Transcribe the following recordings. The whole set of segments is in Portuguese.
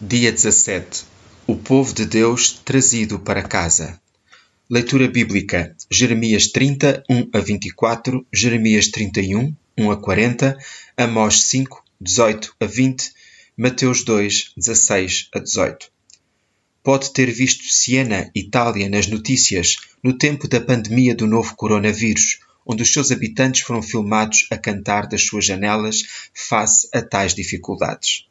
Dia 17 O povo de Deus trazido para casa. Leitura bíblica: Jeremias 30, 1 a 24, Jeremias 31, 1 a 40, Amós 5, 18 a 20, Mateus 2, 16 a 18. Pode ter visto Siena, Itália, nas notícias, no tempo da pandemia do novo coronavírus, onde os seus habitantes foram filmados a cantar das suas janelas face a tais dificuldades.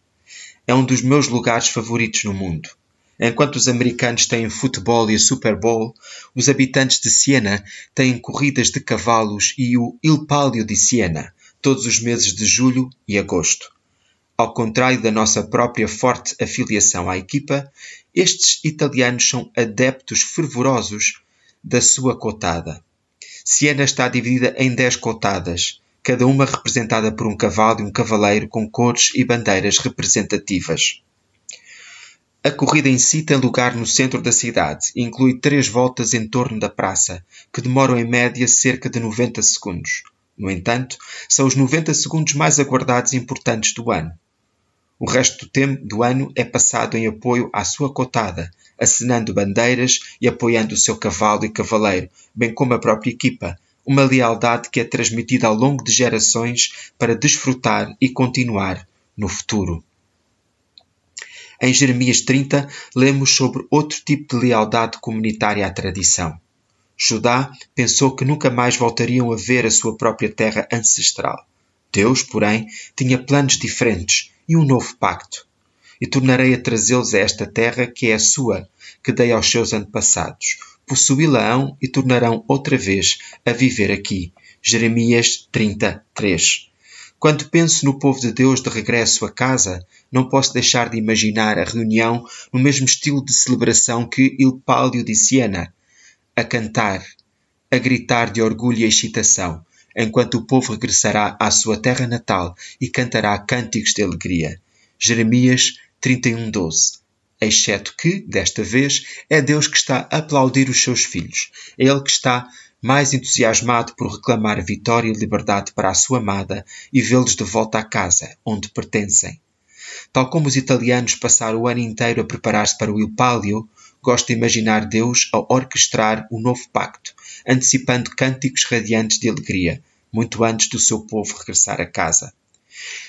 É um dos meus lugares favoritos no mundo. Enquanto os americanos têm futebol e Super Bowl, os habitantes de Siena têm corridas de cavalos e o Il Palio de Siena, todos os meses de julho e agosto. Ao contrário da nossa própria forte afiliação à equipa, estes italianos são adeptos fervorosos da sua cotada. Siena está dividida em dez cotadas, cada uma representada por um cavalo e um cavaleiro com cores e bandeiras representativas. A corrida em si tem lugar no centro da cidade e inclui três voltas em torno da praça, que demoram em média cerca de 90 segundos. No entanto, são os 90 segundos mais aguardados e importantes do ano. O resto do tempo do ano é passado em apoio à sua cotada, acenando bandeiras e apoiando o seu cavalo e cavaleiro, bem como a própria equipa, uma lealdade que é transmitida ao longo de gerações para desfrutar e continuar no futuro. Em Jeremias 30, lemos sobre outro tipo de lealdade comunitária à tradição. Judá pensou que nunca mais voltariam a ver a sua própria terra ancestral. Deus, porém, tinha planos diferentes e um novo pacto. E tornarei a trazê-los a esta terra que é a sua, que dei aos seus antepassados, possuí-la-ão e tornarão outra vez a viver aqui. Jeremias 33. Quando penso no povo de Deus de regresso a casa, não posso deixar de imaginar a reunião no mesmo estilo de celebração que Il Palio de Siena, a cantar, a gritar de orgulho e excitação, enquanto o povo regressará à sua terra natal e cantará cânticos de alegria. Jeremias 31:12 exceto que, desta vez, é Deus que está a aplaudir os seus filhos. É Ele que está mais entusiasmado por reclamar vitória e liberdade para a sua amada e vê-los de volta à casa, onde pertencem. Tal como os italianos passaram o ano inteiro a preparar-se para o Il Palio, gosto de imaginar Deus a orquestrar o novo pacto, antecipando cânticos radiantes de alegria, muito antes do seu povo regressar a casa.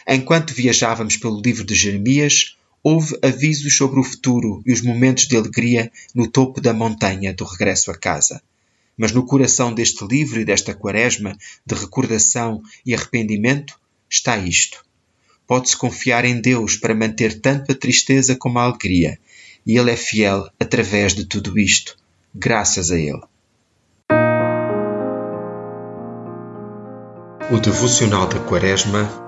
Enquanto viajávamos pelo livro de Jeremias, houve avisos sobre o futuro e os momentos de alegria no topo da montanha do regresso a casa. Mas no coração deste livro e desta quaresma de recordação e arrependimento está isto. Pode-se confiar em Deus para manter tanto a tristeza como a alegria, e Ele é fiel através de tudo isto, graças a Ele. O devocional da Quaresma